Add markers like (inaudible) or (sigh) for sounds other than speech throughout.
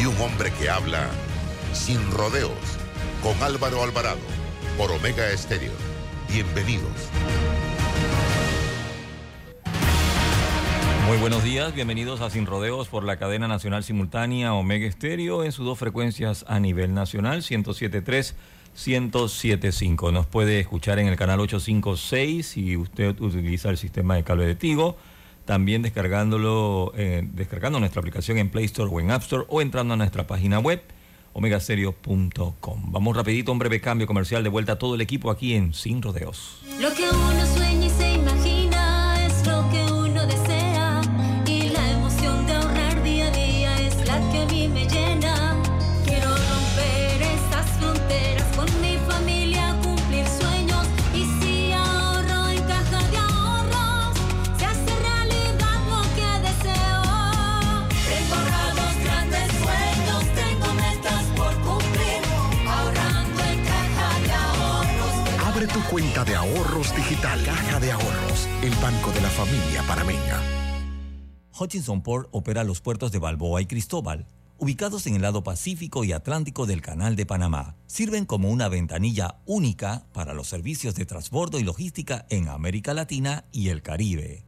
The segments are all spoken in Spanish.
y un hombre que habla sin rodeos con Álvaro Alvarado por Omega Estéreo. Bienvenidos. Muy buenos días, bienvenidos a Sin Rodeos por la cadena nacional simultánea Omega Estéreo en sus dos frecuencias a nivel nacional, 107.3, 107.5. Nos puede escuchar en el canal 856 si usted utiliza el sistema de cable de Tigo, también descargándolo, eh, descargando nuestra aplicación en Play Store o en App Store o entrando a nuestra página web omegaserio.com. Vamos rapidito, un breve cambio comercial de vuelta a todo el equipo aquí en Sin Rodeos. Digital. Caja de Ahorros, el banco de la familia panameña. Hutchinson Port opera los puertos de Balboa y Cristóbal, ubicados en el lado Pacífico y Atlántico del Canal de Panamá. Sirven como una ventanilla única para los servicios de transbordo y logística en América Latina y el Caribe.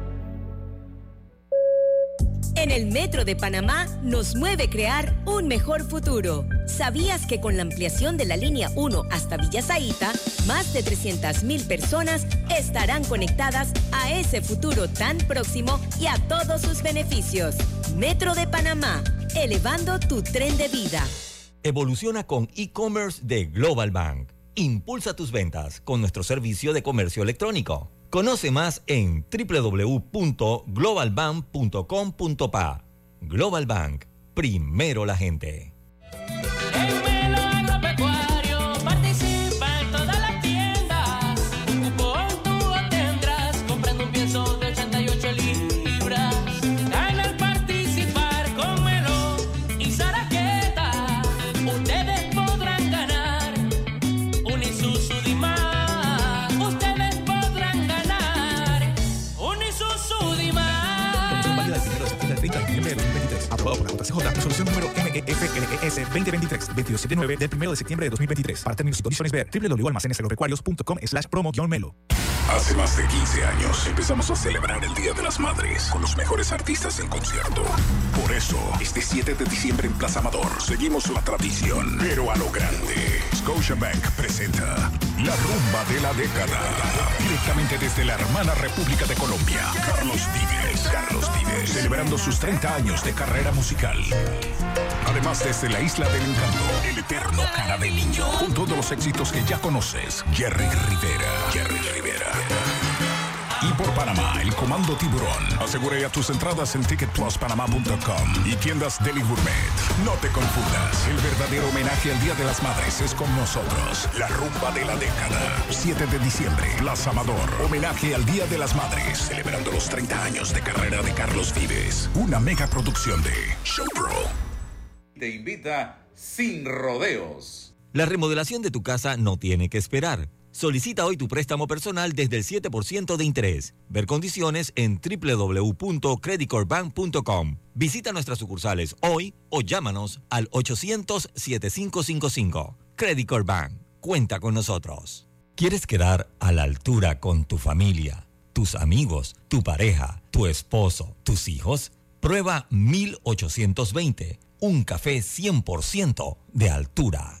En el Metro de Panamá nos mueve crear un mejor futuro. ¿Sabías que con la ampliación de la línea 1 hasta Villa Zaita, más de 300.000 personas estarán conectadas a ese futuro tan próximo y a todos sus beneficios? Metro de Panamá, elevando tu tren de vida. Evoluciona con e-commerce de Global Bank. Impulsa tus ventas con nuestro servicio de comercio electrónico. Conoce más en www.globalbank.com.pa. Global Bank, primero la gente. JCJ, resolución número MEFLES 2023-279 del 1 de septiembre de 2023. Para términos y condiciones ver www.almacenesagropecuarios.com slash promo-melo. Hace más de 15 años empezamos a celebrar el Día de las Madres con los mejores artistas en concierto. Por eso, este 7 de diciembre en Plaza Amador seguimos la tradición, pero a lo grande. Scotiabank presenta La Rumba de la Década. Directamente desde la hermana República de Colombia. Carlos Vives. Carlos Vives. Celebrando sus 30 años de carrera musical. Además, desde la Isla del Encanto, el eterno cara de niño. Con todos los éxitos que ya conoces. Jerry Rivera. Jerry Rivera. Y por Panamá, el Comando Tiburón. Asegura ya tus entradas en ticketpluspanamá.com y tiendas Deli Gourmet. No te confundas, el verdadero homenaje al Día de las Madres es con nosotros. La rumba de la década. 7 de diciembre, Plaza Amador. Homenaje al Día de las Madres, celebrando los 30 años de carrera de Carlos Vives. Una mega producción de Showpro. Te invita sin rodeos. La remodelación de tu casa no tiene que esperar. Solicita hoy tu préstamo personal desde el 7% de interés. Ver condiciones en www.creditcorbank.com. Visita nuestras sucursales hoy o llámanos al 800-7555. Credit. Cuenta con nosotros. ¿Quieres quedar a la altura con tu familia, tus amigos, tu pareja, tu esposo, tus hijos? Prueba 1820 Un café 100% de altura.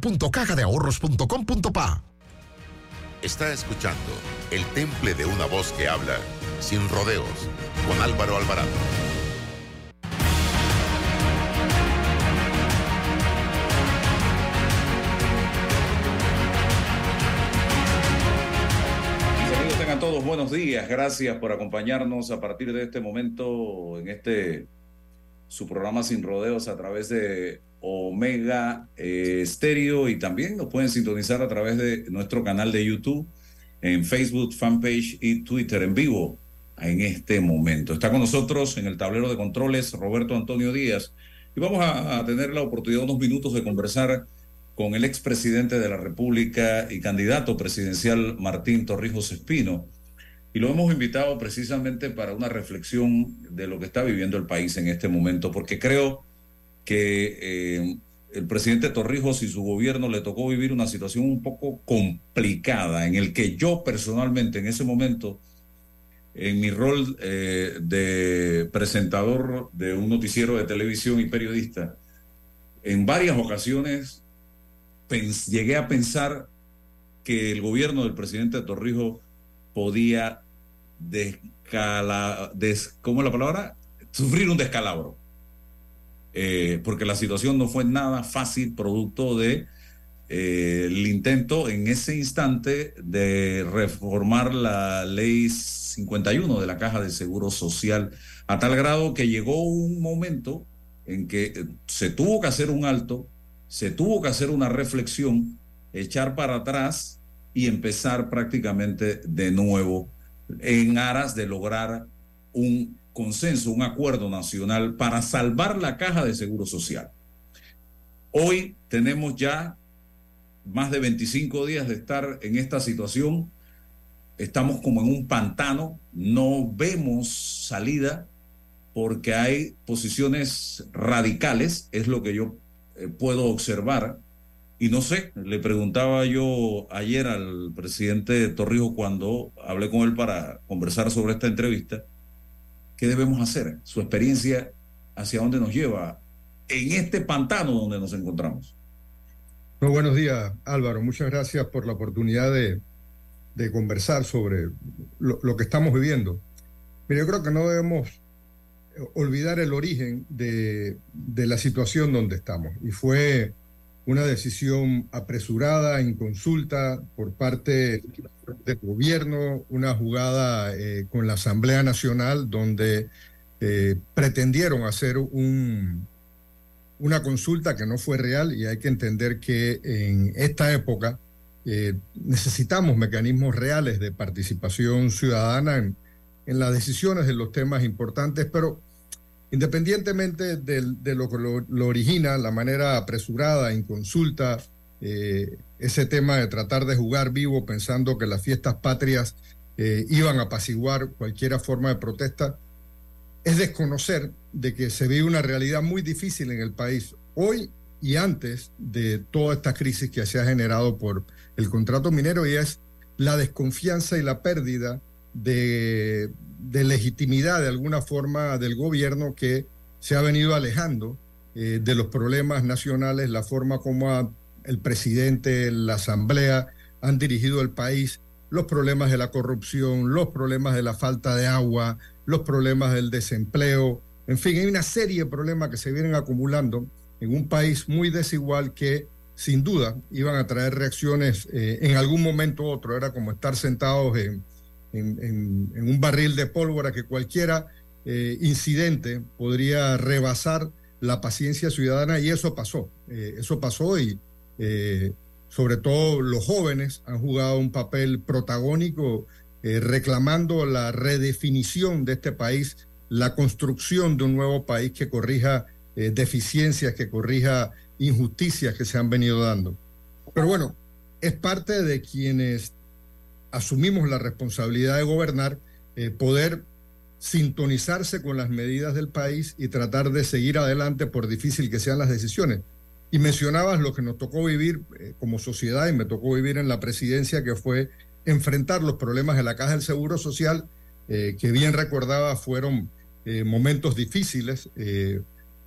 www.cajadeahorros.com.pa. Está escuchando El Temple de una voz que habla sin rodeos con Álvaro Alvarado. Mis amigos, tengan todos buenos días. Gracias por acompañarnos a partir de este momento en este su programa Sin Rodeos a través de Omega eh, Stereo y también nos pueden sintonizar a través de nuestro canal de YouTube, en Facebook, fanpage y Twitter en vivo en este momento. Está con nosotros en el tablero de controles Roberto Antonio Díaz y vamos a, a tener la oportunidad unos minutos de conversar con el expresidente de la República y candidato presidencial Martín Torrijos Espino. Y lo hemos invitado precisamente para una reflexión de lo que está viviendo el país en este momento, porque creo que eh, el presidente Torrijos y su gobierno le tocó vivir una situación un poco complicada, en el que yo personalmente en ese momento, en mi rol eh, de presentador de un noticiero de televisión y periodista, en varias ocasiones llegué a pensar que el gobierno del presidente Torrijos podía descala, des- ¿cómo es la palabra? Sufrir un descalabro. Eh, porque la situación no fue nada fácil producto de eh, el intento en ese instante de reformar la ley 51 de la Caja de Seguro Social a tal grado que llegó un momento en que eh, se tuvo que hacer un alto, se tuvo que hacer una reflexión, echar para atrás y empezar prácticamente de nuevo en aras de lograr un consenso, un acuerdo nacional para salvar la caja de seguro social. Hoy tenemos ya más de 25 días de estar en esta situación. Estamos como en un pantano, no vemos salida porque hay posiciones radicales, es lo que yo eh, puedo observar. Y no sé, le preguntaba yo ayer al presidente Torrijos cuando hablé con él para conversar sobre esta entrevista, ¿qué debemos hacer? Su experiencia, hacia dónde nos lleva en este pantano donde nos encontramos. Muy buenos días, Álvaro. Muchas gracias por la oportunidad de, de conversar sobre lo, lo que estamos viviendo. Mira, yo creo que no debemos olvidar el origen de, de la situación donde estamos. Y fue una decisión apresurada, en consulta por parte del gobierno, una jugada eh, con la Asamblea Nacional donde eh, pretendieron hacer un, una consulta que no fue real y hay que entender que en esta época eh, necesitamos mecanismos reales de participación ciudadana en, en, las decisiones de los temas importantes, pero independientemente de, lo que lo, origina, la manera apresurada, en consulta, eh, ese tema de tratar de jugar vivo pensando que las fiestas patrias eh, iban a apaciguar cualquier forma de protesta, es desconocer de que se vive una realidad muy difícil en el país hoy y antes de toda esta crisis que se ha generado por el contrato minero y es la desconfianza y la pérdida de, legitimidad de alguna forma del gobierno que se ha venido alejando eh, de los problemas nacionales, la forma como el presidente, la asamblea han dirigido el país, los problemas de la corrupción, los problemas de la falta de agua, los problemas del desempleo, en fin, hay una serie de problemas que se vienen acumulando en un país muy desigual que sin duda iban a traer reacciones eh, en algún momento u otro, era como estar sentados en, en, un barril de pólvora que cualquiera eh, incidente podría rebasar la paciencia ciudadana y eso pasó, eh, eso pasó y eh, sobre todo los jóvenes han jugado un papel protagónico eh, reclamando la redefinición de este país, la construcción de un nuevo país que corrija deficiencias, que corrija injusticias que se han venido dando. Pero bueno, es parte de quienes asumimos la responsabilidad de gobernar, eh, poder sintonizarse con las medidas del país y tratar de seguir adelante por difícil que sean las decisiones. Y mencionabas lo que nos tocó vivir eh, como sociedad y me tocó vivir en la presidencia, que fue enfrentar los problemas de la Caja del Seguro Social, eh, que bien recordaba fueron momentos difíciles,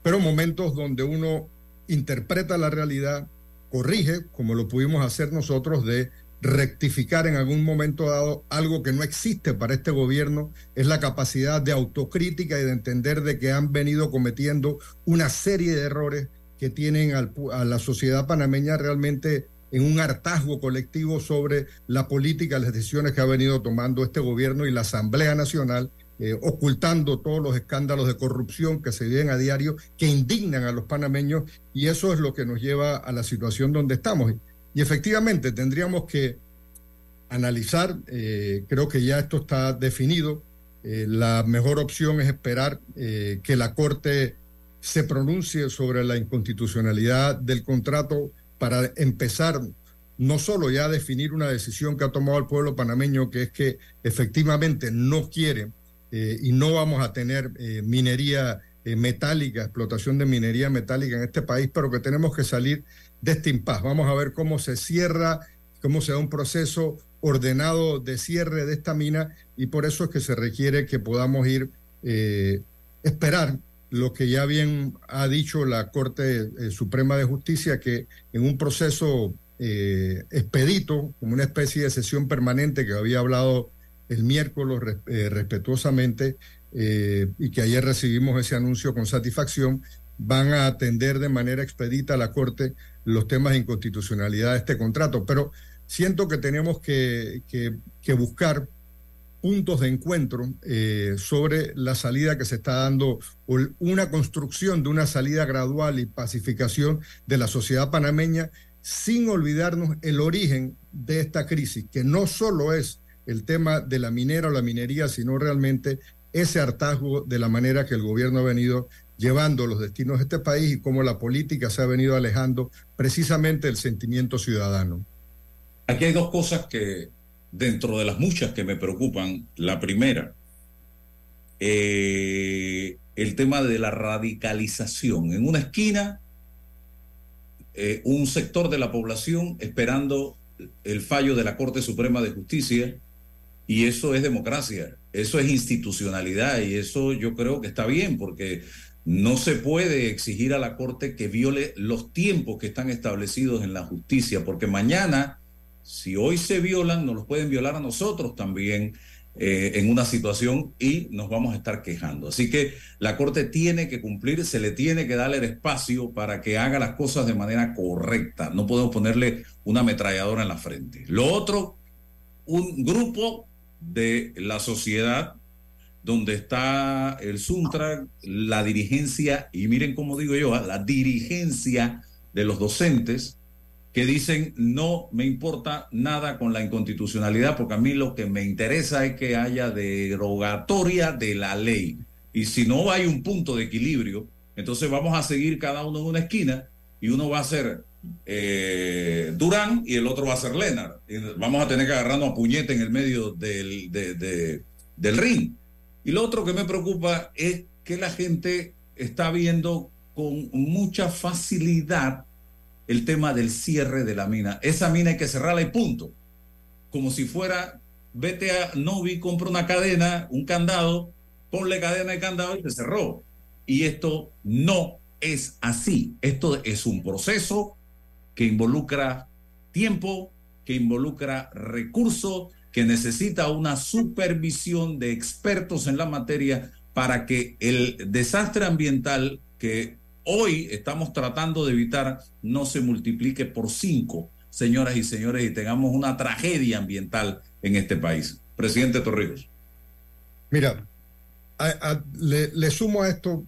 pero momentos donde uno interpreta la realidad, corrige, como lo pudimos hacer nosotros, de rectificar en algún momento dado algo que no existe para este gobierno, es la capacidad de autocrítica y de entender de que han venido cometiendo una serie de errores que tienen a la sociedad panameña realmente en un hartazgo colectivo sobre la política, las decisiones que ha venido tomando este gobierno y la Asamblea Nacional, eh, ocultando todos los escándalos de corrupción que se viven a diario, que indignan a los panameños, y eso es lo que nos lleva a la situación donde estamos. Y efectivamente tendríamos que analizar, eh, creo que ya esto está definido, eh, la mejor opción es esperar eh, que la Corte se pronuncie sobre la inconstitucionalidad del contrato para empezar no solo ya a definir una decisión que ha tomado el pueblo panameño, que es que efectivamente no quiere y no vamos a tener minería metálica, explotación de minería metálica en este país, pero que tenemos que salir de este impas. Vamos a ver cómo se cierra, cómo se da un proceso ordenado de cierre de esta mina y por eso es que se requiere que podamos ir, eh, esperar lo que ya bien ha dicho la Corte eh, Suprema de Justicia, que en un proceso eh, expedito, como una especie de sesión permanente que había hablado el miércoles eh, respetuosamente y que ayer recibimos ese anuncio con satisfacción, van a atender de manera expedita a la Corte los temas de inconstitucionalidad de este contrato. Pero siento que tenemos que, que- buscar puntos de encuentro eh, sobre la salida que se está dando, o una construcción de una salida gradual y pacificación de la sociedad panameña, sin olvidarnos el origen de esta crisis, que no solo es el tema de la minera o la minería, sino realmente ese hartazgo de la manera que el gobierno ha venido llevando los destinos de este país y cómo la política se ha venido alejando precisamente del sentimiento ciudadano. Aquí hay dos cosas que, dentro de las muchas que me preocupan, la primera, eh, el tema de la radicalización. En una esquina, eh, un sector de la población esperando el fallo de la Corte Suprema de Justicia, y eso es democracia, eso es institucionalidad, y eso yo creo que está bien, porque no se puede exigir a la Corte que viole los tiempos que están establecidos en la justicia, porque mañana, si hoy se violan, nos los pueden violar a nosotros también eh, en una situación y nos vamos a estar quejando. Así que la Corte tiene que cumplir, se le tiene que darle el espacio para que haga las cosas de manera correcta. No podemos ponerle una ametralladora en la frente. Lo otro, un grupo de la sociedad donde está el Suntra, la dirigencia, y miren cómo digo yo, ¿ah? la dirigencia de los docentes que dicen no me importa nada con la inconstitucionalidad porque a mí lo que me interesa es que haya derogatoria de la ley. Y si no hay un punto de equilibrio, entonces vamos a seguir cada uno en una esquina y uno va a ser eh, Durán y el otro va a ser Lennart. Y vamos a tener que agarrarnos a puñete en el medio del, de- de- del ring. Y lo otro que me preocupa es que la gente está viendo con mucha facilidad el tema del cierre de la mina. Esa mina hay que cerrarla y punto. Como si fuera, vete a Novi, compra una cadena, un candado, ponle cadena y candado y se cerró. Y esto no es así. Esto es un proceso que involucra tiempo, que involucra recursos, que necesita una supervisión de expertos en la materia para que el desastre ambiental que hoy estamos tratando de evitar no se multiplique por cinco, señoras y señores, y tengamos una tragedia ambiental en este país. Presidente Torrijos. Mira, le sumo a esto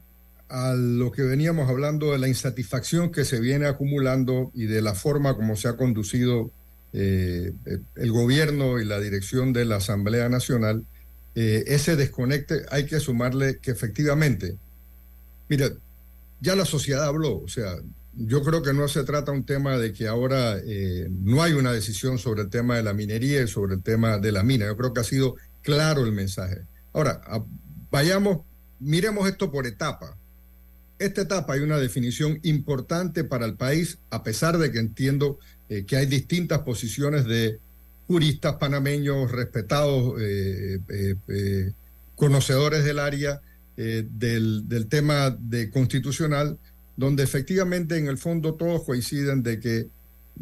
a lo que veníamos hablando de la insatisfacción que se viene acumulando y de la forma como se ha conducido eh, el- gobierno y la dirección de la Asamblea Nacional, eh, ese desconecte hay que sumarle que efectivamente, mira, ya la sociedad habló, o sea, yo creo que no se trata un tema de que ahora eh, no hay una decisión sobre el tema de la minería y sobre el tema de la mina. Yo creo que ha sido claro el mensaje. Ahora, vayamos, miremos esto por etapa. Esta etapa hay una definición importante para el país, a pesar de que entiendo eh, que hay distintas posiciones de juristas panameños respetados, eh, eh, conocedores del área del, del tema de constitucional, donde efectivamente en el fondo todos coinciden de que,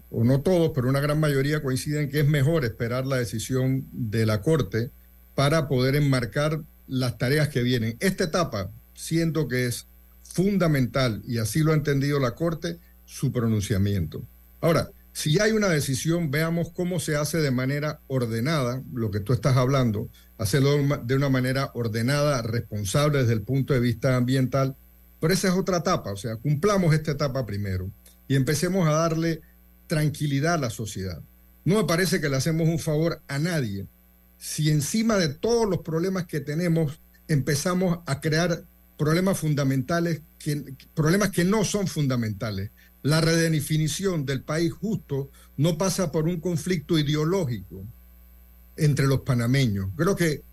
o no todos, pero una gran mayoría coinciden que es mejor esperar la decisión de la Corte para poder enmarcar las tareas que vienen. Esta etapa siento que es fundamental, y así lo ha entendido la Corte, su pronunciamiento. Ahora, si hay una decisión, veamos cómo se hace de manera ordenada, lo que tú estás hablando, hacerlo de una- manera ordenada, responsable desde el punto de vista ambiental, pero esa es otra etapa, o sea, cumplamos esta etapa primero y empecemos a darle tranquilidad a la sociedad. No me parece que le hacemos un favor a nadie si encima de todos los problemas que tenemos empezamos a crear problemas fundamentales, problemas que no son fundamentales. La redefinición del país justo no pasa por un conflicto ideológico entre los panameños. Creo que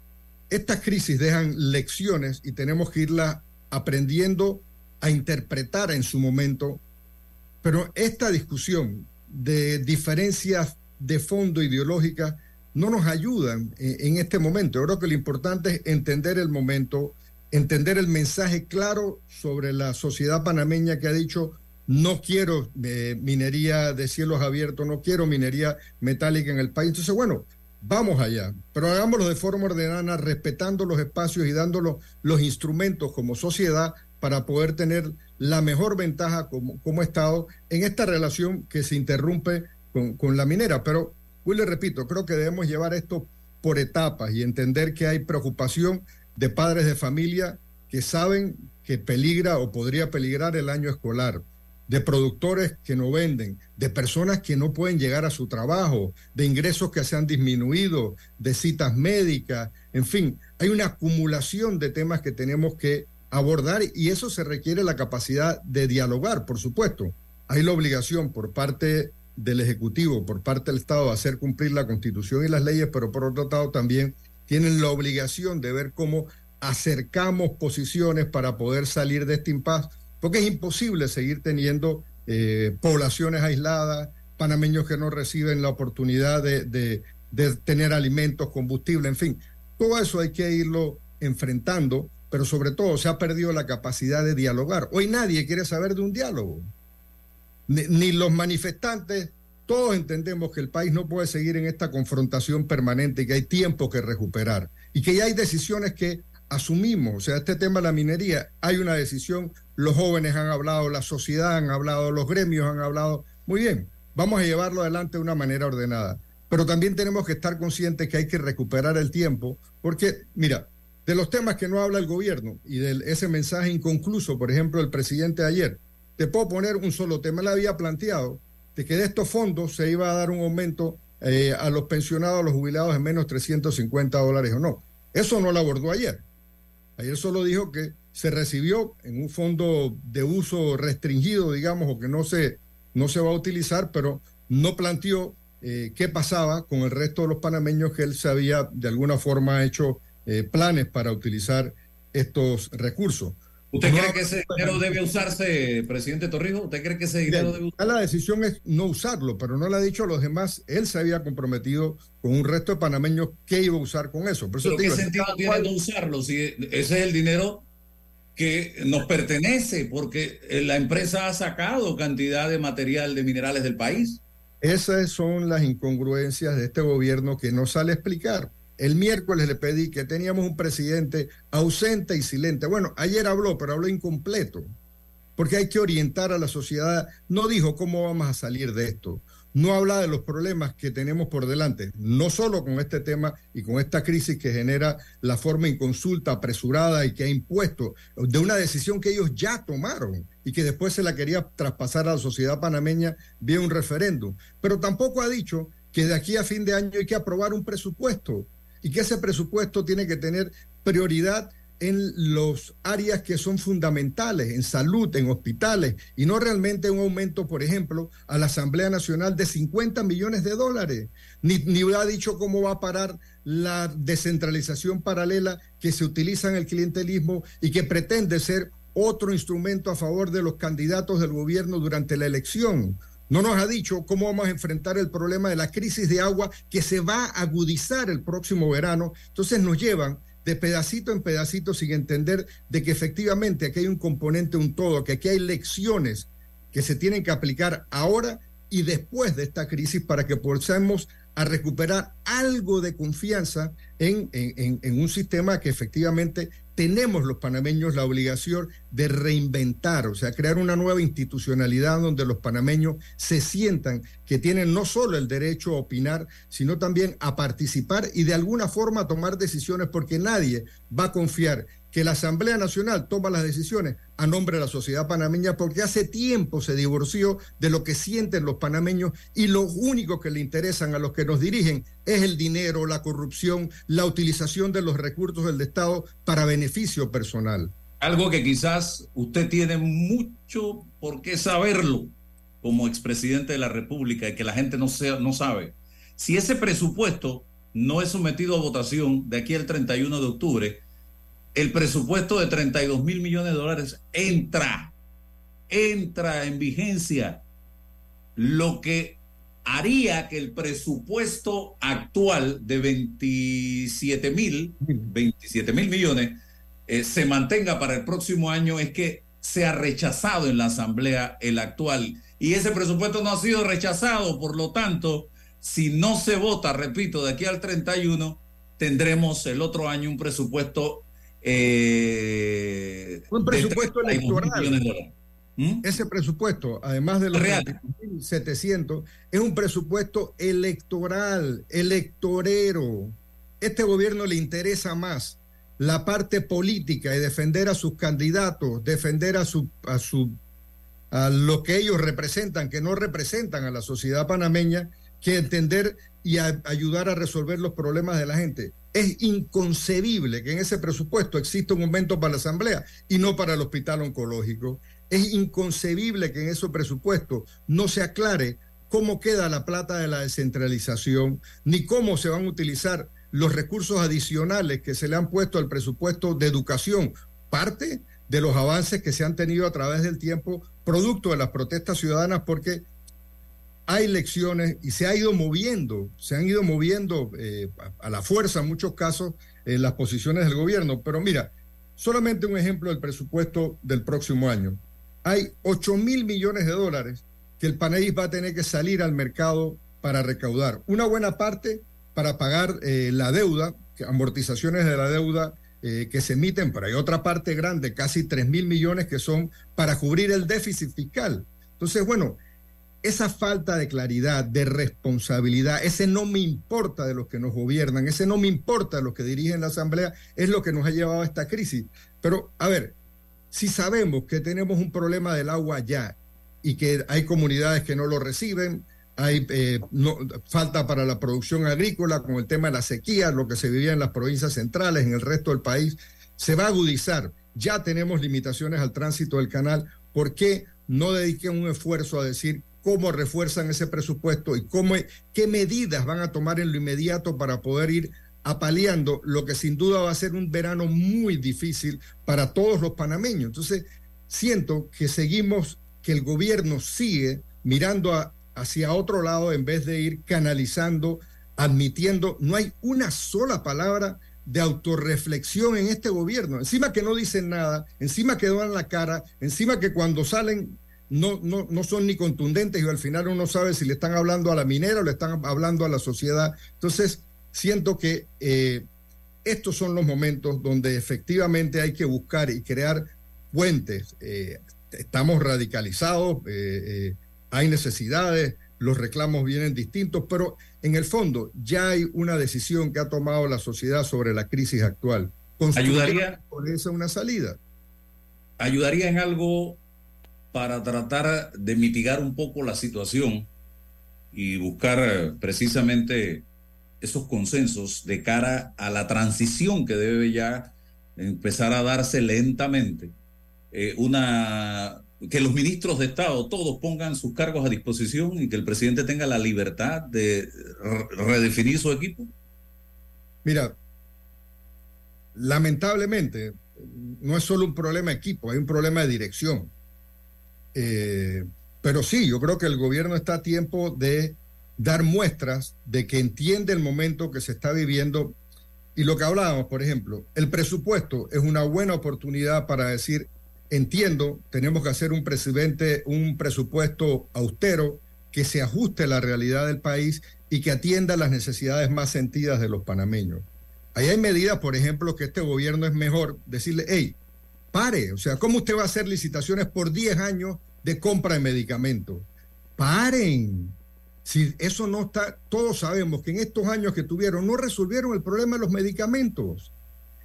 estas crisis dejan lecciones y tenemos que irlas aprendiendo a interpretar en su momento, pero esta discusión de diferencias de fondo ideológicas no nos ayudan en, este momento. Yo creo que lo importante es entender el momento, entender el mensaje claro sobre la sociedad panameña que ha dicho no quiero eh, minería de cielos abiertos, no quiero minería metálica en el país. Entonces, bueno, vamos allá, pero hagámoslo de forma ordenada, respetando los espacios y dándolos los instrumentos como sociedad para poder tener la mejor ventaja como, como Estado en esta relación que se interrumpe con, con la minera. Pero, Will, le repito, creo que debemos llevar esto por etapas y entender que hay preocupación de padres de familia que saben que peligra o podría peligrar el año escolar, de productores que no venden, de personas que no pueden llegar a su trabajo, de ingresos que se han disminuido, de citas médicas, en fin, hay una acumulación de temas que tenemos que abordar y eso se requiere la capacidad de dialogar, por supuesto. Hay la obligación por parte del Ejecutivo, por parte del Estado, de hacer cumplir la Constitución y las leyes, pero por otro lado también tienen la obligación de ver cómo acercamos posiciones para poder salir de este impasse, porque es imposible seguir teniendo eh, poblaciones aisladas, panameños que no reciben la oportunidad de, tener alimentos, combustible, en fin, todo eso hay que irlo enfrentando, pero sobre todo se ha perdido la capacidad de dialogar. Hoy nadie quiere saber de un diálogo, ni, ni los manifestantes, todos entendemos que el país no puede seguir en esta confrontación permanente y que hay tiempo que recuperar y que ya hay decisiones que asumimos, o sea, este tema de la minería, hay una decisión, los jóvenes han hablado, la sociedad han hablado, los gremios han hablado, muy bien, vamos a llevarlo adelante de una manera ordenada, pero también tenemos que estar conscientes que hay que recuperar el tiempo, porque, mira, de los temas que no habla el gobierno y de ese mensaje inconcluso, por ejemplo, el presidente ayer, te puedo poner un solo tema, él había planteado de que de estos fondos se iba a dar un aumento eh, a los pensionados, a los jubilados en menos 350 dólares o no. Eso no lo abordó ayer. Ayer solo dijo que se recibió en un fondo de uso restringido, digamos, o que no se, no se va a utilizar, pero no planteó eh, qué pasaba con el resto de los panameños que él se había de alguna forma hecho eh, planes para utilizar estos recursos. ¿Usted cree que ese dinero debe usarse, presidente Torrijos? ¿Usted cree que ese dinero debe Ya La decisión es no usarlo, pero no le ha dicho a los demás. Él se había comprometido con un resto de panameños qué iba a usar con eso. Por eso ¿Pero te qué sentido tiene cual- no usarlo si ese es el dinero que nos pertenece? Porque eh, la empresa ha sacado cantidad de material de minerales del país. Esas son las incongruencias de este gobierno que no sale a explicar. El miércoles le pedí que teníamos un presidente ausente y silente. Bueno, ayer habló, pero habló incompleto, porque hay que orientar a la sociedad. No dijo cómo vamos a salir de esto. No habla de los problemas que tenemos por delante, no solo con este tema y con esta crisis que genera la forma inconsulta, apresurada y que ha impuesto de una decisión que ellos ya tomaron y que después se la quería traspasar a la sociedad panameña vía un referéndum. Pero tampoco ha dicho que de aquí a fin de año hay que aprobar un presupuesto y que ese presupuesto tiene que tener prioridad en los áreas que son fundamentales, en salud, en hospitales, y no realmente un aumento, por ejemplo, a la Asamblea Nacional de 50 millones de dólares. Ni, ni ha dicho cómo va a parar la descentralización paralela que se utiliza en el clientelismo y que pretende ser otro instrumento a favor de los candidatos del gobierno durante la elección. No nos ha dicho cómo vamos a enfrentar el problema de la crisis de agua que se va a agudizar el próximo verano. Entonces nos llevan de pedacito en pedacito sin entender de que efectivamente aquí hay un componente, un todo, que aquí hay lecciones que se tienen que aplicar ahora y después de esta crisis para que podamos a recuperar algo de confianza en, un sistema que efectivamente tenemos los panameños la obligación de reinventar, o sea, crear una nueva institucionalidad donde los panameños se sientan que tienen no solo el derecho a opinar, sino también a participar y de alguna forma a tomar decisiones, porque nadie va a confiar que la Asamblea Nacional toma las decisiones a nombre de la sociedad panameña porque hace tiempo se divorció de lo que sienten los panameños y lo único que le interesan a los que nos dirigen es el dinero, la corrupción, la utilización de los recursos del Estado para beneficio personal. Algo que quizás usted tiene mucho por qué saberlo como expresidente de la República y que la gente no, sea, no sabe. Si ese presupuesto no es sometido a votación de aquí al 31 de octubre, el presupuesto de 32 mil millones de dólares entra, entra en vigencia, lo que haría que el presupuesto actual de 27 mil, 27 mil millones eh, se mantenga para el próximo año es que sea rechazado en la Asamblea el actual. Y ese presupuesto no ha sido rechazado, por lo tanto, si no se vota, repito, de aquí al 31, tendremos el otro año un presupuesto eh, un presupuesto de electoral. ¿Mm? Ese presupuesto, además de los 700, es un presupuesto electoral, electorero. Este gobierno le interesa más la parte política y defender a sus candidatos, defender a su a su a lo que ellos representan, que no representan a la sociedad panameña, que entender y ayudar a resolver los problemas de la gente. Es inconcebible que en ese presupuesto exista un aumento para la Asamblea y no para el Hospital Oncológico. Es inconcebible que en ese presupuesto no se aclare cómo queda la plata de la descentralización, ni cómo se van a utilizar los recursos adicionales que se le han puesto al presupuesto de educación, parte de los avances que se han tenido a través del tiempo, producto de las protestas ciudadanas, porque hay lecciones y se ha ido moviendo, se han ido moviendo eh, a, la fuerza en muchos casos en las posiciones del gobierno. Pero mira, solamente un ejemplo del presupuesto del próximo año. Hay 8 mil millones de dólares que el país va a tener que salir al mercado para recaudar. Una buena parte para pagar eh, la deuda, amortizaciones de la deuda eh, que se emiten, pero hay otra parte grande, casi 3 mil millones que son para cubrir el déficit fiscal. Entonces, bueno, esa falta de claridad, de responsabilidad, ese no me importa de los que nos gobiernan, ese no me importa de los que dirigen la Asamblea, es lo que nos ha llevado a esta crisis. Pero, a ver, si sabemos que tenemos un problema del agua ya y que hay comunidades que no lo reciben, hay eh, falta para la producción agrícola con el tema de la sequía, lo que se vivía en las provincias centrales, en el resto del país, se va a agudizar. Ya tenemos limitaciones al tránsito del canal. ¿Por qué no dediquen un esfuerzo a decir cómo refuerzan ese presupuesto y cómo, qué medidas van a tomar en lo inmediato para poder ir apaleando lo que sin duda va a ser un verano muy difícil para todos los panameños. Entonces, siento que seguimos, que el gobierno sigue mirando hacia otro lado en vez de ir canalizando, admitiendo, no hay una sola palabra de autorreflexión en este gobierno. Encima que no dicen nada, encima que dan la cara, encima que cuando salen no, no, no son ni contundentes y al final uno sabe si le están hablando a la minera o le están hablando a la sociedad. Entonces, siento que eh, estos son los momentos donde efectivamente hay que buscar y crear puentes. Eh, estamos radicalizados, eh, hay necesidades, los reclamos vienen distintos, pero en el fondo ya hay una decisión que ha tomado la sociedad sobre la crisis actual. ¿Ayudaría? Por eso una salida. ¿Ayudaría en algo para tratar de mitigar un poco la situación y buscar eh, precisamente esos consensos de cara a la transición que debe ya empezar a darse lentamente eh, una que los ministros de Estado todos pongan sus cargos a disposición y que el presidente tenga la libertad de re- redefinir su equipo? Mira, lamentablemente, no es solo un problema de equipo, hay un problema de dirección. Eh, pero sí, yo creo que el gobierno está a tiempo de dar muestras de que entiende el momento que se está viviendo. Y lo que hablábamos, por ejemplo, el presupuesto es una buena oportunidad para decir, entiendo, tenemos que hacer un presidente, un presupuesto austero que se ajuste a la realidad del país y que atienda las necesidades más sentidas de los panameños. Ahí hay medidas, por ejemplo, que este gobierno es mejor decirle, hey, pare, o sea, ¿cómo usted va a hacer licitaciones por 10 años de compra de medicamentos? Paren. Si eso no está, todos sabemos que en estos años que tuvieron no resolvieron el problema de los medicamentos.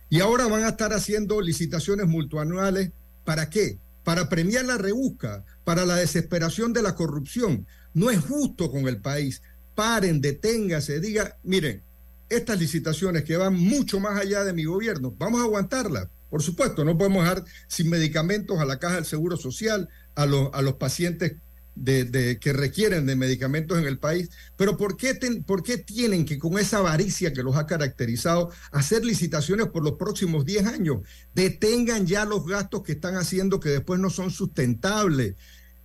Y ahora van a estar haciendo licitaciones multianuales. ¿Para qué? Para premiar la rebusca, para la desesperación de la corrupción. No es justo con el país. Paren, deténgase, diga, miren, estas licitaciones que van mucho más allá de mi gobierno, vamos a aguantarlas. Por supuesto, no podemos dejar sin medicamentos a la caja del Seguro Social, a los, a los pacientes de, que requieren de medicamentos en el país, pero ¿por qué, ten- ¿por qué tienen que con esa avaricia que los ha caracterizado hacer licitaciones por los próximos 10 años? Detengan ya los gastos que están haciendo que después no son sustentables.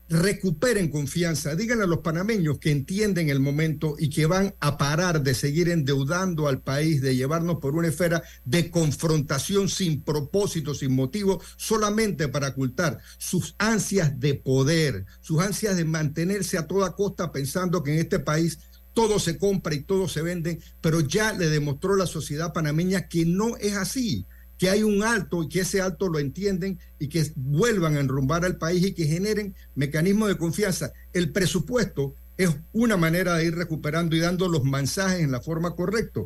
Recuperen confianza, díganle a los panameños que entienden el momento y que van a parar de seguir endeudando al país, de llevarnos por una esfera de confrontación sin propósito, sin motivo, solamente para ocultar sus ansias de poder, sus ansias de mantenerse a toda costa pensando que en este país todo se compra y todo se vende, pero ya le demostró la sociedad panameña que no es así, que hay un alto y que ese alto lo entienden y que vuelvan a enrumbar al país y que generen mecanismos de confianza. El presupuesto es una manera de ir recuperando y dando los mensajes en la forma correcta.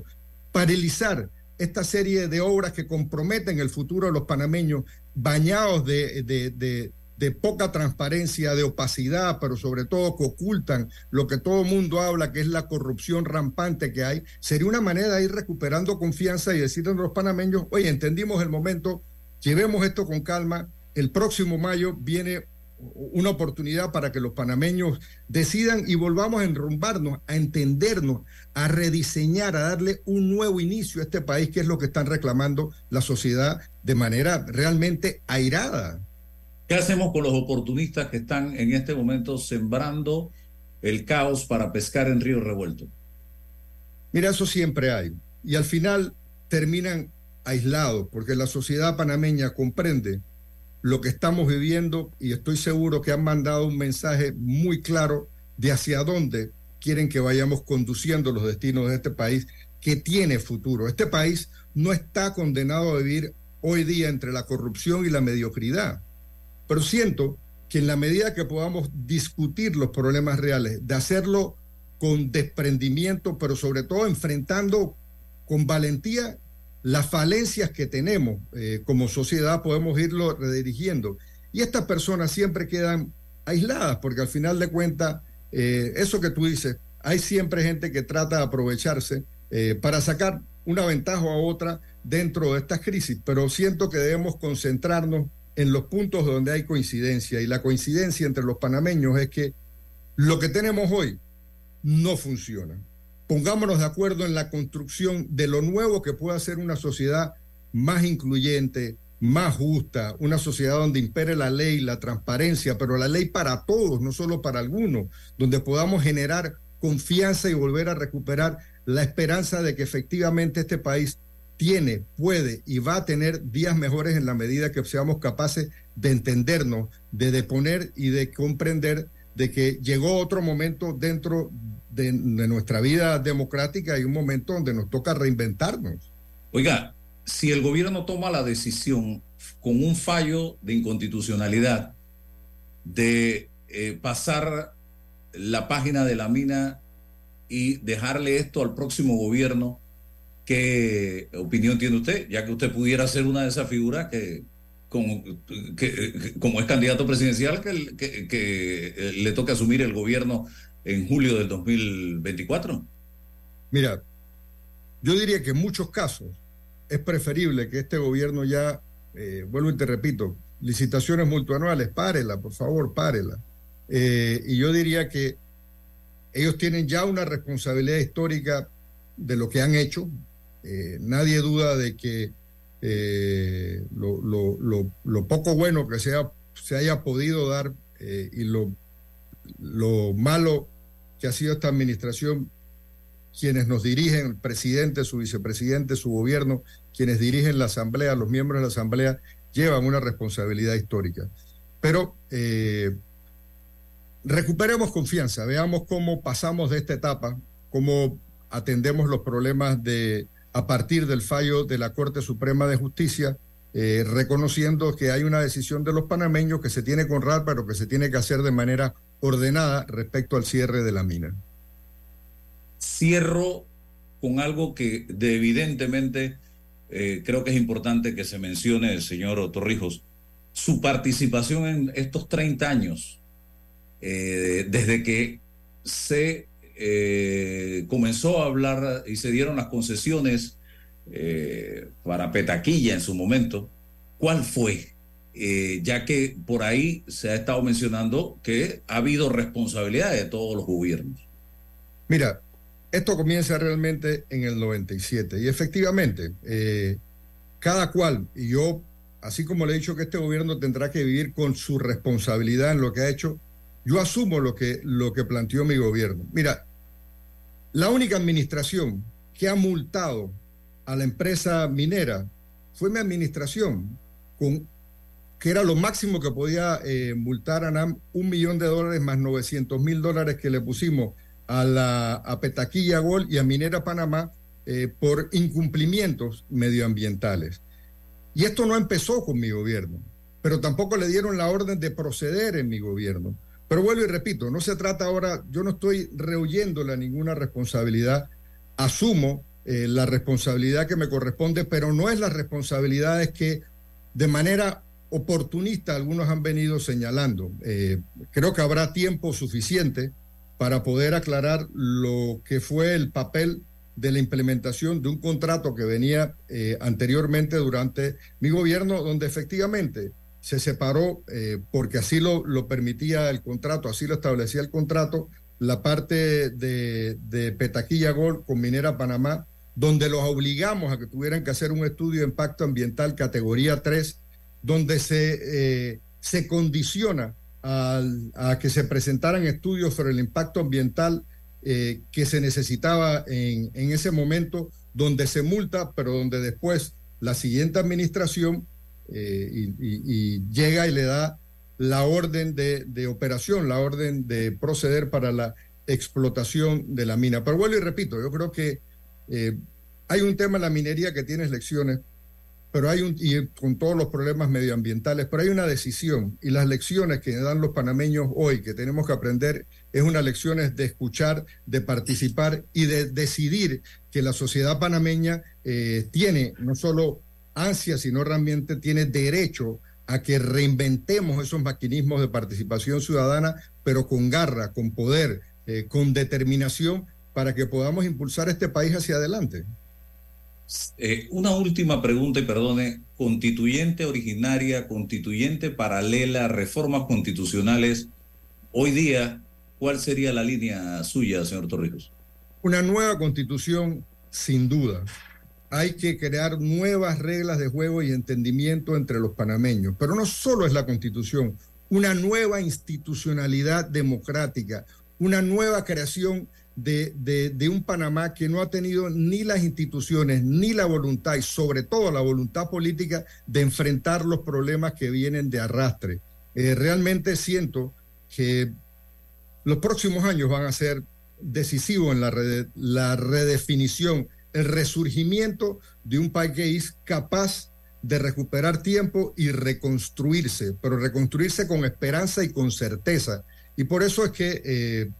Paralizar esta serie de obras que comprometen el futuro de los panameños, bañados de, de- de- de poca transparencia, de opacidad, pero sobre todo que ocultan lo que todo el mundo habla, que es la corrupción rampante que hay, sería una manera de ir recuperando confianza y decirle a los panameños, oye, entendimos el momento, llevemos esto con calma, el próximo mayo viene una oportunidad para que los panameños decidan y volvamos a enrumbarnos, a entendernos, a rediseñar, a darle un nuevo inicio a este país, que es lo que están reclamando la sociedad de manera realmente airada. ¿Qué hacemos con los oportunistas que están en este momento sembrando el caos para pescar en río revuelto? Mira, eso siempre hay. Y al final terminan aislados, porque la sociedad panameña comprende lo que estamos viviendo y estoy seguro que han mandado un mensaje muy claro de hacia dónde quieren que vayamos conduciendo los destinos de este país que tiene futuro. Este país no está condenado a vivir hoy día entre la corrupción y la mediocridad, pero siento que en la medida que podamos discutir los problemas reales, de hacerlo con desprendimiento, pero sobre todo enfrentando con valentía las falencias que tenemos eh, como sociedad, podemos irlo redirigiendo. Y estas personas siempre quedan aisladas, porque al final de cuentas, eh, eso que tú dices, hay siempre gente que trata de aprovecharse eh, para sacar una ventaja a otra dentro de estas crisis, pero siento que debemos concentrarnos en los puntos donde hay coincidencia, y la coincidencia entre los panameños es que lo que tenemos hoy no funciona. Pongámonos de acuerdo en la construcción de lo nuevo que pueda ser una sociedad más incluyente, más justa, una sociedad donde impere la ley, la transparencia, pero la ley para todos, no solo para algunos, donde podamos generar confianza y volver a recuperar la esperanza de que efectivamente este país tiene, puede y va a tener días mejores en la medida que seamos capaces de entendernos, de deponer y de comprender de que llegó otro momento dentro de, nuestra vida democrática y un momento donde nos toca reinventarnos. Oiga, si el gobierno toma la decisión con un fallo de inconstitucionalidad de eh, pasar la página de la mina y dejarle esto al próximo gobierno, ¿qué opinión tiene usted? Ya que usted pudiera ser una de esas figuras que, como, es candidato presidencial, que, que le toca asumir el gobierno en julio del 2024? Mira, yo diría que en muchos casos es preferible que este gobierno ya, eh, vuelvo y te repito, licitaciones multianuales, párela, por favor, párela. Eh, y yo diría que ellos tienen ya una responsabilidad histórica de lo que han hecho. Eh, nadie duda de que eh, lo, poco bueno que se, se haya podido dar eh, y lo, lo malo que ha sido esta administración, quienes nos dirigen, el presidente, su vicepresidente, su gobierno, quienes dirigen la Asamblea, los miembros de la Asamblea, llevan una responsabilidad histórica. Pero recuperemos confianza, veamos cómo pasamos de esta etapa, cómo atendemos los problemas de a partir del fallo de la Corte Suprema de Justicia, eh, reconociendo que hay una decisión de los panameños que se tiene que honrar, pero que se tiene que hacer de manera ordenada respecto al cierre de la mina. Cierro con algo que de evidentemente eh, creo que es importante que se mencione señor Torrijos. Su participación en estos 30 años, eh, desde que se eh, comenzó a hablar y se dieron las concesiones eh, para Petaquilla en su momento, ¿cuál fue? Eh, ya que por ahí se ha estado mencionando que ha habido responsabilidad de todos los gobiernos. Mira, esto comienza realmente en el 97 y efectivamente, eh, cada cual, y yo, así como le he dicho que este gobierno tendrá que vivir con su responsabilidad en lo que ha hecho, yo asumo lo que, lo que planteó mi gobierno. Mira, la única administración que ha multado a la empresa minera fue mi administración, que era lo máximo que podía eh, multar a NAM, un millón de dólares más 900 mil dólares que le pusimos a, la, Petaquilla Gold y a Minera Panamá eh, por incumplimientos medioambientales. Y esto no empezó con mi gobierno, pero tampoco le dieron la orden de proceder en mi gobierno. Pero vuelvo y repito, no se trata ahora, yo no estoy rehuyéndole a ninguna responsabilidad, asumo eh, la responsabilidad que me corresponde, pero no es las responsabilidades que de manera oportunista algunos han venido señalando. Eh, creo que habrá tiempo suficiente para poder aclarar lo que fue el papel de la implementación de un contrato que venía eh, anteriormente durante mi gobierno, donde efectivamente se separó, eh, porque así lo, lo, permitía el contrato, así lo establecía el contrato, la parte de, de Petaquilla Gold con Minera Panamá, donde los obligamos a que tuvieran que hacer un estudio de impacto ambiental categoría 3, donde se, eh, se condiciona a, a, que se presentaran estudios sobre el impacto ambiental eh, que se necesitaba en, en, ese momento, donde se multa, pero donde después la siguiente administración eh, y, llega y le da la orden de, operación, la orden de proceder para la explotación de la mina. Pero vuelvo y repito, yo creo que eh, hay un tema en la minería que tiene lecciones pero hay un, y con todos los problemas medioambientales, pero hay una decisión y las lecciones que dan los panameños hoy que tenemos que aprender es una lección de escuchar, de participar y de decidir que la sociedad panameña eh, tiene no solo ansia, sino realmente tiene derecho a que reinventemos esos mecanismos de participación ciudadana, pero con garra, con poder, eh, con determinación, para que podamos impulsar este país hacia adelante. Eh, una última pregunta y perdone, constituyente originaria, constituyente paralela, reformas constitucionales, hoy día, ¿cuál sería la línea suya, señor Torrijos? Una nueva constitución, sin duda. Hay que crear nuevas reglas de juego y entendimiento entre los panameños, pero no solo es la constitución, una nueva institucionalidad democrática, una nueva creación de, un Panamá que no ha tenido ni las instituciones, ni la voluntad y sobre todo la voluntad política de enfrentar los problemas que vienen de arrastre. Eh, realmente siento que los próximos años van a ser decisivos en la redefinición, el resurgimiento de un país capaz de recuperar tiempo y reconstruirse, pero reconstruirse con esperanza y con certeza. Y por eso es que... Eh,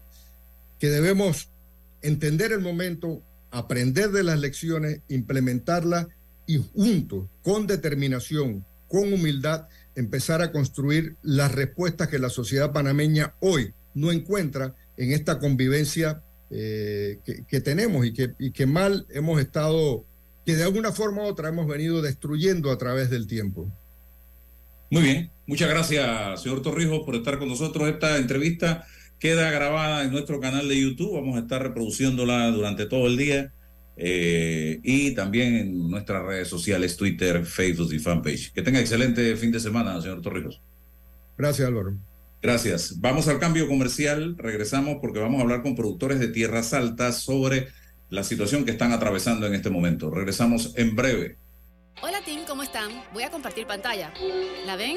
que debemos entender el momento, aprender de las lecciones, implementarlas y juntos, con determinación, con humildad, empezar a construir las respuestas que la sociedad panameña hoy no encuentra en esta convivencia eh, que, que, tenemos y que, y que mal hemos estado que de alguna forma u otra hemos venido destruyendo a través del tiempo. Muy bien, muchas gracias, señor Torrijos, por estar con nosotros. Esta entrevista queda grabada en nuestro canal de YouTube. Vamos a estar reproduciéndola durante todo el día eh, y también en nuestras redes sociales, Twitter, Facebook y fanpage. Que tenga excelente fin de semana, señor Torrijos. Gracias, Álvaro. Gracias. Vamos al cambio comercial. Regresamos porque vamos a hablar con productores de tierras altas sobre la situación que están atravesando en este momento. Regresamos en breve. Hola Tim, ¿cómo están? Voy a compartir pantalla. ¿La ven?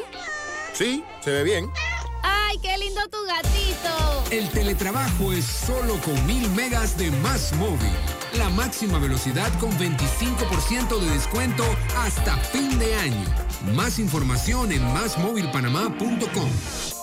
Sí, se ve bien. ¡Ay, qué lindo tu gatito! El teletrabajo es solo con mil megas de más móvil. La máxima velocidad con 25% de descuento hasta fin de año. Más información en másmóvilpanamá.com.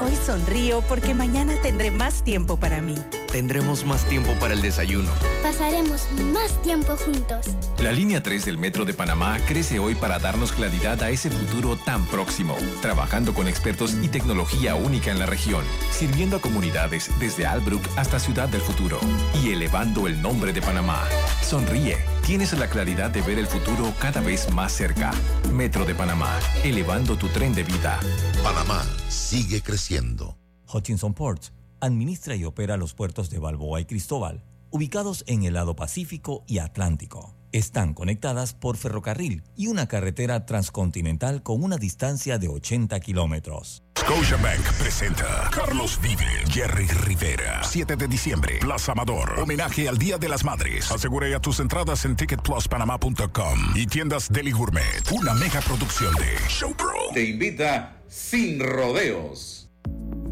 Hoy sonrío porque mañana tendré más tiempo para mí. Tendremos más tiempo para el desayuno. Pasaremos más tiempo juntos. La línea 3 del Metro de Panamá crece hoy para darnos claridad a ese futuro tan próximo, trabajando con expertos y tecnología única en la región, sirviendo a comunidades desde Albrook hasta Ciudad del Futuro y elevando el nombre de Panamá. Sonríe, tienes la claridad de ver el futuro cada vez más cerca. Metro de Panamá, elevando tu tren de vida. Panamá sigue creciendo. Hutchinson Ports administra y opera los puertos de Balboa y Cristóbal, ubicados en el lado Pacífico y Atlántico. Están conectadas por ferrocarril y una carretera transcontinental con una distancia de 80 kilómetros. Scotiabank presenta Carlos Vive, Jerry Rivera. 7 de diciembre, Plaza Amador. Homenaje al Día de las Madres. Asegura ya tus entradas en ticketpluspanamá.com y tiendas Deli Gourmet. Una mega producción de Showpro. Te invita sin rodeos.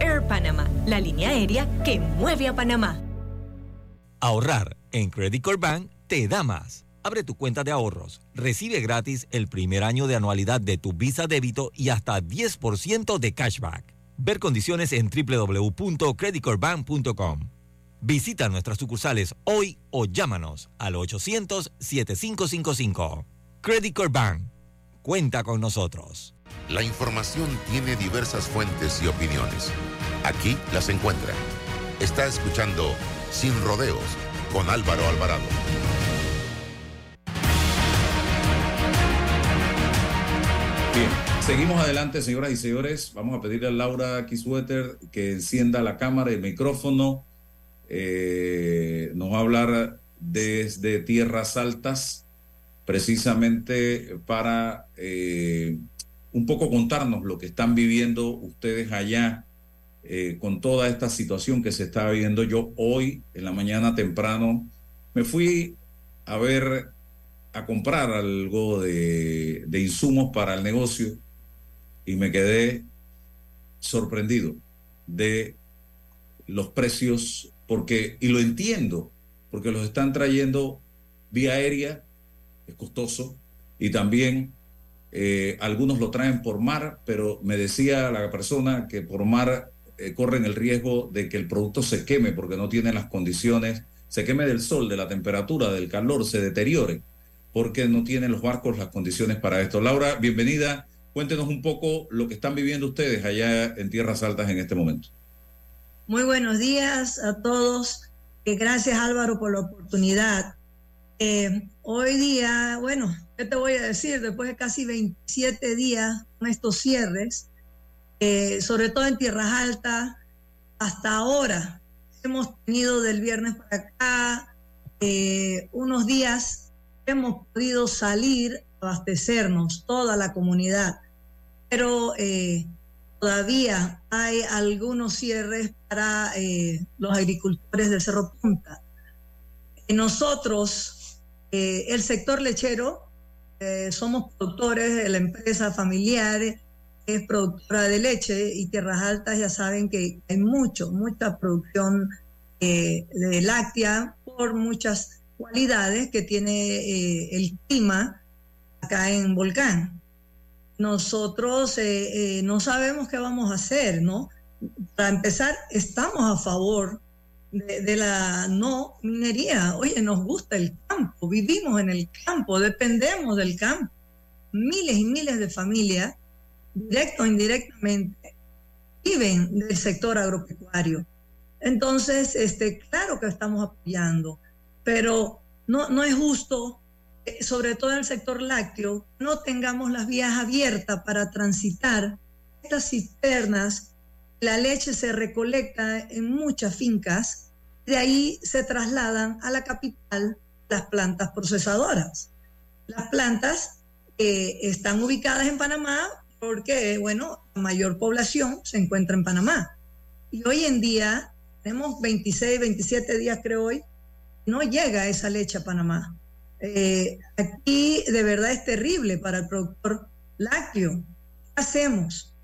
Air Panama, la línea aérea que mueve a Panamá. Ahorrar en Credit Core Bank te da más. Abre tu cuenta de ahorros, recibe gratis el primer año de anualidad de tu Visa débito y hasta 10% de cashback. Ver condiciones en www.creditcorebank.com. Visita nuestras sucursales hoy o llámanos al 800-7555. Credit Core Bank. Cuenta con nosotros. La información tiene diversas fuentes y opiniones. Aquí las encuentra. Está escuchando Sin Rodeos con Álvaro Alvarado. Bien, seguimos adelante, señoras y señores. Vamos a pedirle a Laura Kiswetter que encienda la cámara y el micrófono. Eh, nos va a hablar desde tierras altas, precisamente para eh, un poco contarnos lo que están viviendo ustedes allá eh, con toda esta situación que se está viviendo. Yo hoy, en la mañana temprano, me fui a ver, a comprar algo de, de insumos para el negocio y me quedé sorprendido de los precios, porque, y lo entiendo, porque los están trayendo vía aérea, es costoso, y también eh, algunos lo traen por mar, pero me decía la persona que por mar eh, corren el riesgo de que el producto se queme porque no tiene las condiciones, se queme del sol, de la temperatura, del calor, se deteriore, porque no tienen los barcos las condiciones para esto. Laura, bienvenida. Cuéntenos un poco lo que están viviendo ustedes allá en Tierras Altas en este momento. Muy buenos días a todos. Eh, gracias Álvaro por la oportunidad. Eh, hoy día, bueno, ¿qué te voy a decir? Después de casi 27 días con estos cierres, eh, sobre todo en Tierras Altas, hasta ahora hemos tenido del viernes para acá eh, unos días hemos podido salir abastecernos, toda la comunidad. Pero todavía hay algunos cierres para los agricultores del Cerro Punta. Nosotros, eh, el sector lechero, somos productores de la empresa familiar, es productora de leche y Tierras Altas ya saben que hay mucho, mucha producción de láctea por muchas cualidades que tiene el clima acá en Volcán nosotros eh, eh, no sabemos qué vamos a hacer, ¿no? Para empezar, estamos a favor de, la no minería. Oye, nos gusta el campo, vivimos en el campo, dependemos del campo. Miles y miles de familias, directo o indirectamente, viven del sector agropecuario. Entonces, este, claro que estamos apoyando, pero no, no es justo sobre todo en el sector lácteo, no tengamos las vías abiertas para transitar estas cisternas. La leche se recolecta en muchas fincas, de ahí se trasladan a la capital las plantas procesadoras. Las plantas eh, están ubicadas en Panamá porque, bueno, la mayor población se encuentra en Panamá. Y hoy en día, tenemos 26, 27 días creo hoy, no llega esa leche a Panamá. Eh, aquí de verdad es terrible para el productor lácteo. ¿Qué hacemos?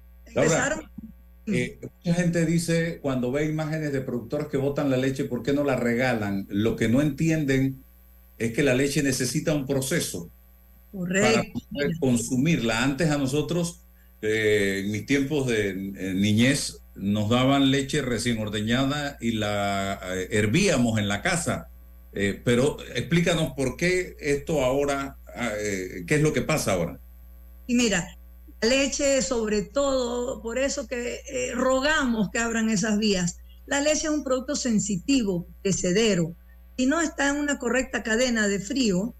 Eh, (laughs) mucha gente dice cuando ve imágenes de productores que botan la leche, ¿por qué no la regalan? Lo que no entienden es que la leche necesita un proceso para poder consumirla. Antes a nosotros, eh, en mis tiempos de niñez, nos daban leche recién ordeñada y la hervíamos en la casa eh, pero explícanos por qué esto ahora, ah, eh, qué es lo que pasa ahora. Y mira, leche sobre todo, por eso que eh, rogamos que abran esas vías. La leche es un producto sensitivo, perecedero. Si no está en una correcta cadena de frío,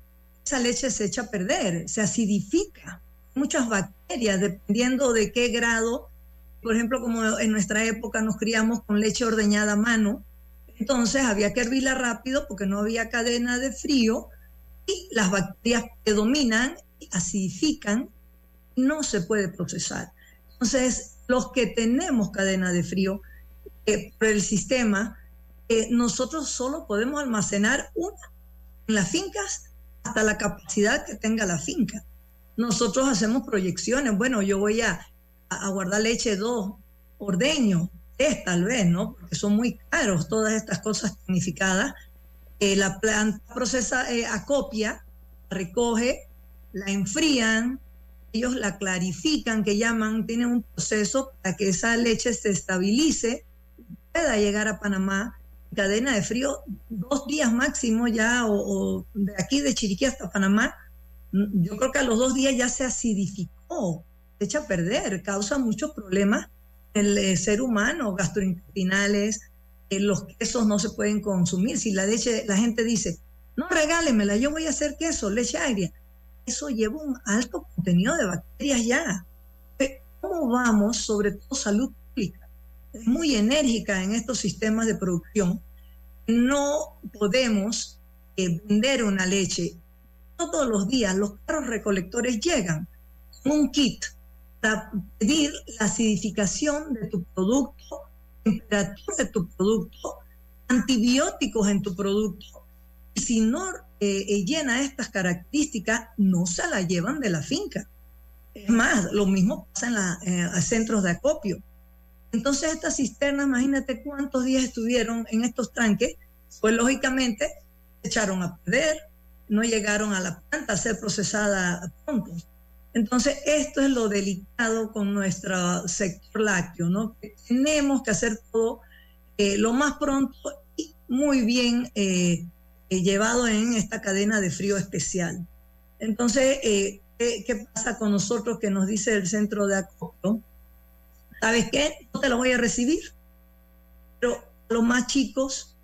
esa leche se echa a perder, se acidifica. Muchas bacterias, dependiendo de qué grado. Por ejemplo, como en nuestra época nos criamos con leche ordeñada a mano, entonces había que hervirla rápido porque no había cadena de frío y las bacterias predominan, acidifican, no se puede procesar. Entonces, los que tenemos cadena de frío eh, por el sistema, eh, nosotros solo podemos almacenar una en las fincas hasta la capacidad que tenga la finca. Nosotros hacemos proyecciones. Bueno, yo voy a, a guardar leche dos ordeño, tal vez, ¿no? Porque son muy caros todas estas cosas tecnificadas. Eh, la planta procesa, eh, acopia, recoge, la enfrían, ellos la clarifican, que llaman, tienen un proceso para que esa leche se estabilice, pueda llegar a Panamá, cadena de frío, dos días máximo ya, o, de aquí de Chiriquí hasta Panamá, yo creo que a los dos días ya se acidificó, se echa a perder, causa muchos problemas el eh, ser humano, gastrointestinales, eh, los quesos no se pueden consumir. Si la leche, la gente dice, no regálemela, yo voy a hacer queso, leche agria. Eso lleva un alto contenido de bacterias ya. ¿Cómo vamos, sobre todo salud pública? Es muy enérgica en estos sistemas de producción. No podemos eh, vender una leche. Todos los días los carros recolectores llegan con un kit para pedir la acidificación de tu producto, temperatura de tu producto, antibióticos en tu producto. Si no eh, eh, llena estas características, no se la llevan de la finca. Es más, lo mismo pasa en los eh, centros de acopio. Entonces estas cisternas, imagínate cuántos días estuvieron en estos tranques, pues lógicamente se echaron a perder, no llegaron a la planta a ser procesada pronto. Entonces, esto es lo delicado con nuestro sector lácteo, ¿no? tenemos que hacer todo eh, lo más pronto y muy bien eh, eh, llevado en esta cadena de frío especial. Entonces, ¿qué, ¿qué, pasa con nosotros que nos dice el centro de acopio? ¿Sabes qué? No te lo voy a recibir. Pero los más chicos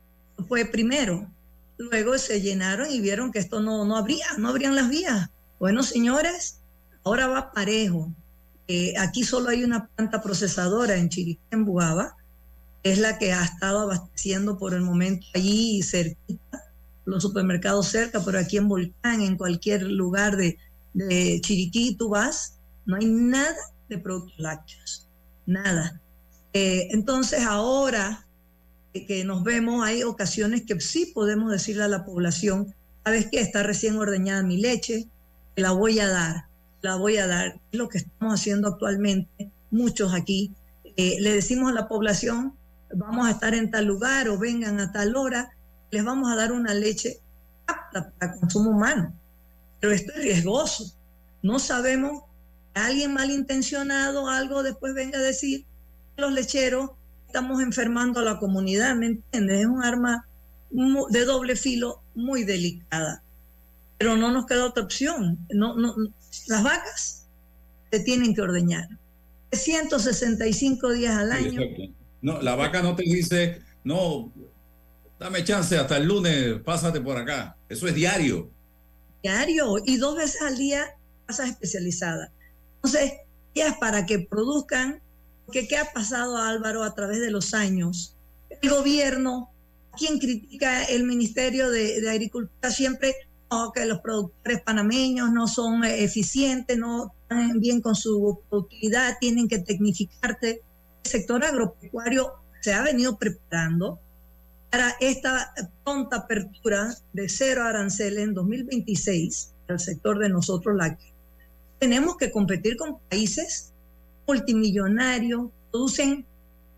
fue primero. Luego se llenaron y vieron que esto no, no habría, no habrían las vías. Bueno, señores, Ahora va parejo. Eh, aquí solo hay una planta procesadora en Chiriquí, en Buaba, es la que ha estado abasteciendo por el momento allí cerquita, los supermercados cerca, pero aquí en Volcán, en cualquier lugar de, Chiriquí tú vas, no hay nada de productos lácteos, nada. Eh, entonces ahora que nos vemos, hay ocasiones que sí podemos decirle a la población, sabes que está recién ordeñada mi leche, la voy a dar, la voy a dar. Lo que estamos haciendo actualmente, muchos aquí. Eh, le decimos a la población, vamos a estar en tal lugar o vengan a tal hora, les vamos a dar una leche apta para consumo humano. Pero esto es riesgoso. No sabemos que alguien malintencionado algo después venga a decir los lecheros estamos enfermando a la comunidad, ¿me entiendes? Es un arma de doble filo muy delicada. Pero no nos queda otra opción. No, no, las vacas se tienen que ordeñar. 165 días al año. no, la vaca no te dice, no, dame chance hasta el lunes, pásate por acá. Eso es diario. Diario y dos veces al día pasas especializada. Entonces, ya es para que produzcan, porque ¿qué ha pasado Álvaro a través de los años? El gobierno, quien critica el Ministerio de, de Agricultura siempre que los productores panameños no son eficientes, no están bien con su productividad, tienen que tecnificarte. El sector agropecuario se ha venido preparando para esta pronta apertura de cero aranceles en 2026 al sector de nosotros lácteos. Tenemos que competir con países multimillonarios, producen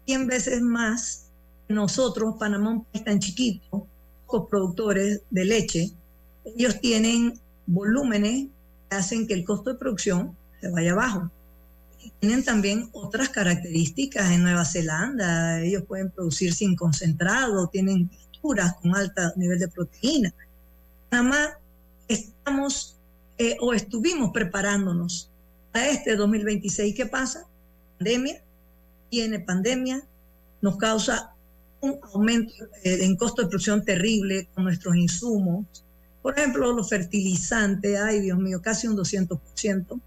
100 veces más que nosotros, Panamá, un país tan chiquito, pocos productores de leche, ellos tienen volúmenes que hacen que el costo de producción se vaya abajo. Tienen también otras características en Nueva Zelanda. Ellos pueden producir sin concentrado, tienen texturas con alto nivel de proteína. Nada estamos eh, o estuvimos preparándonos a este 2026. ¿Qué pasa? Pandemia, tiene pandemia, nos causa un aumento eh, en costo de producción terrible con nuestros insumos, por ejemplo, los fertilizantes, ay Dios mío, casi un 200%.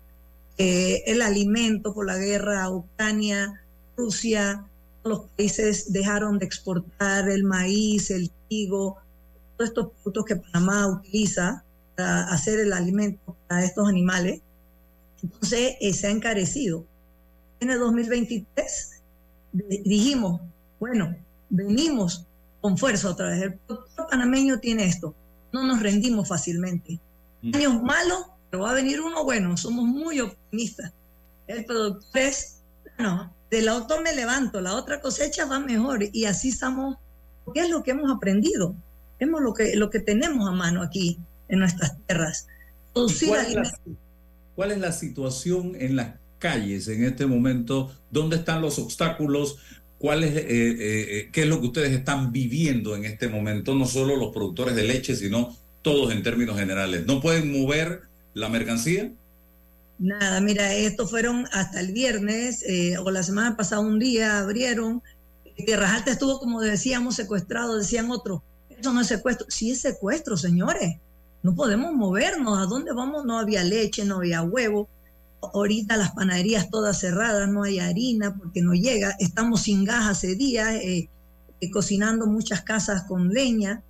Eh, el alimento por la guerra, Ucrania, Rusia, los países dejaron de exportar el maíz, el trigo, todos estos productos que Panamá utiliza para hacer el alimento para estos animales. Entonces eh, se ha encarecido. En el 2023 dijimos, bueno, venimos con fuerza otra vez. El productor panameño tiene esto no nos rendimos fácilmente. Años malos, pero va a venir uno bueno, somos muy optimistas. El productor es, no, del auto me levanto, la otra cosecha va mejor y así estamos, ¿qué es lo que hemos aprendido? Hemos lo que, lo que tenemos a mano aquí en nuestras tierras. Cuál es, la, ¿Cuál es la situación en las calles en este momento? ¿Dónde están los obstáculos? ¿Cuál es, eh, eh, eh, ¿Qué es lo que ustedes están viviendo en este momento? No solo los productores de leche, sino todos en términos generales. ¿No pueden mover la mercancía? Nada, mira, estos fueron hasta el viernes o la semana pasada un día abrieron. Tierras Altas estuvo, como decíamos, secuestrado, decían otros. Eso no es secuestro. Sí es secuestro, señores. No podemos movernos. ¿A dónde vamos? No había leche, no había huevo ahorita las panaderías todas cerradas, no hay harina porque no llega, estamos sin gas hace días, eh, eh, cocinando muchas casas con leña,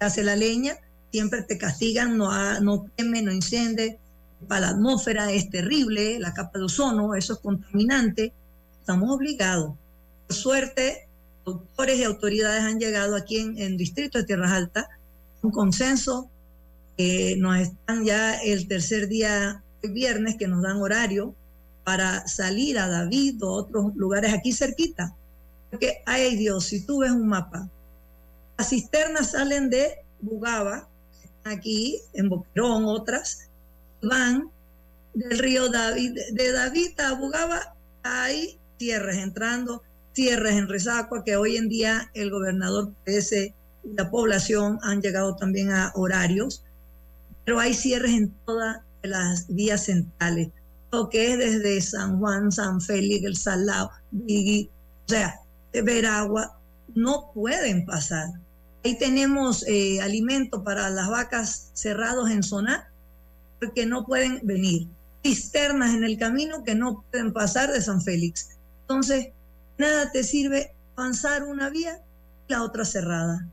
hace la leña, siempre te castigan, no, no queme, no incende, para la atmósfera es terrible, la capa de ozono, eso es contaminante, estamos obligados. Por suerte, doctores y autoridades han llegado aquí en el distrito de Tierras Altas, un consenso, eh, nos están ya el tercer día viernes que nos dan horario para salir a David o otros lugares aquí cerquita. Porque, ay Dios, si tú ves un mapa, las cisternas salen de Bugaba, aquí en Boquerón, otras, van del río David, de David a Bugaba, hay tierras entrando, tierras en Resacua, que hoy en día el gobernador ese y la población han llegado también a horarios, pero hay cierres en toda las vías centrales, lo que es desde San Juan, San Félix, El Salado, Vigui, o sea, Veragua, no pueden pasar. Ahí tenemos eh, alimento para las vacas cerrados en zona, porque no pueden venir. Cisternas en el camino que no pueden pasar de San Félix. Entonces, nada te sirve avanzar una vía y la otra cerrada.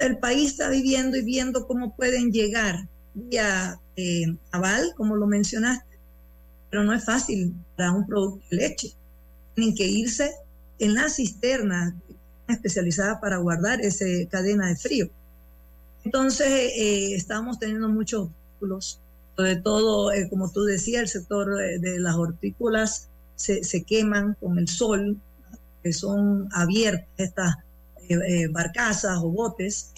El país está viviendo y viendo cómo pueden llegar vía eh, aval, como lo mencionaste, pero no es fácil para un producto de leche. Tienen que irse en la cisterna especializada para guardar esa cadena de frío. Entonces, eh, estamos teniendo muchos obstáculos, sobre todo, eh, como tú decías, el sector de las hortícolas se, se, queman con el sol, que son abiertas estas barcazas o botes.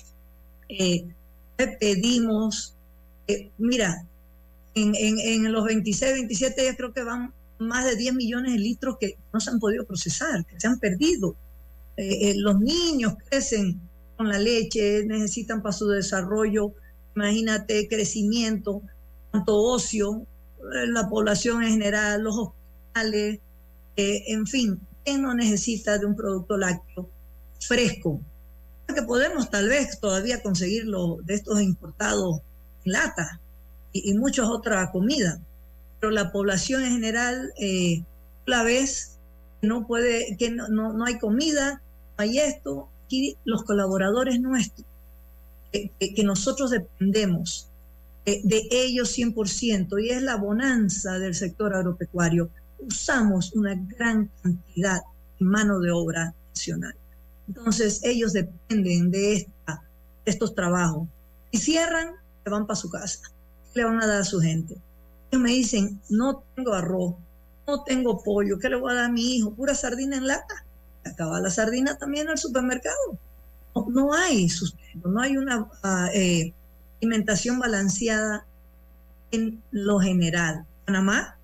pedimos, mira, en, en, los 26, 27 días creo que van más de 10 millones de litros que no se han podido procesar, que se han perdido. Eh, eh, los niños crecen con la leche, necesitan para su desarrollo, imagínate, crecimiento, tanto ocio, eh, la población en general, los hospitales, en fin, ¿quién no necesita de un producto lácteo fresco? Que podemos tal vez todavía conseguirlo de estos importados en lata, y, muchas otras comidas. Pero la población en general, eh, la vez, no puede, que no, no, hay comida, no hay esto. y los colaboradores nuestros, que, nosotros dependemos eh, de ellos 100% y es la bonanza del sector agropecuario, usamos una gran cantidad de mano de obra nacional. Entonces ellos dependen de, esta, de estos trabajos. Y cierran, se van para su casa le van a dar a su gente? Ellos me dicen, no tengo arroz, no tengo pollo, ¿qué le voy a dar a mi hijo? Pura sardina en lata. Acaba la sardina también en el supermercado. No, hay sustento, no hay una ah, eh, alimentación balanceada en lo general. Panamá,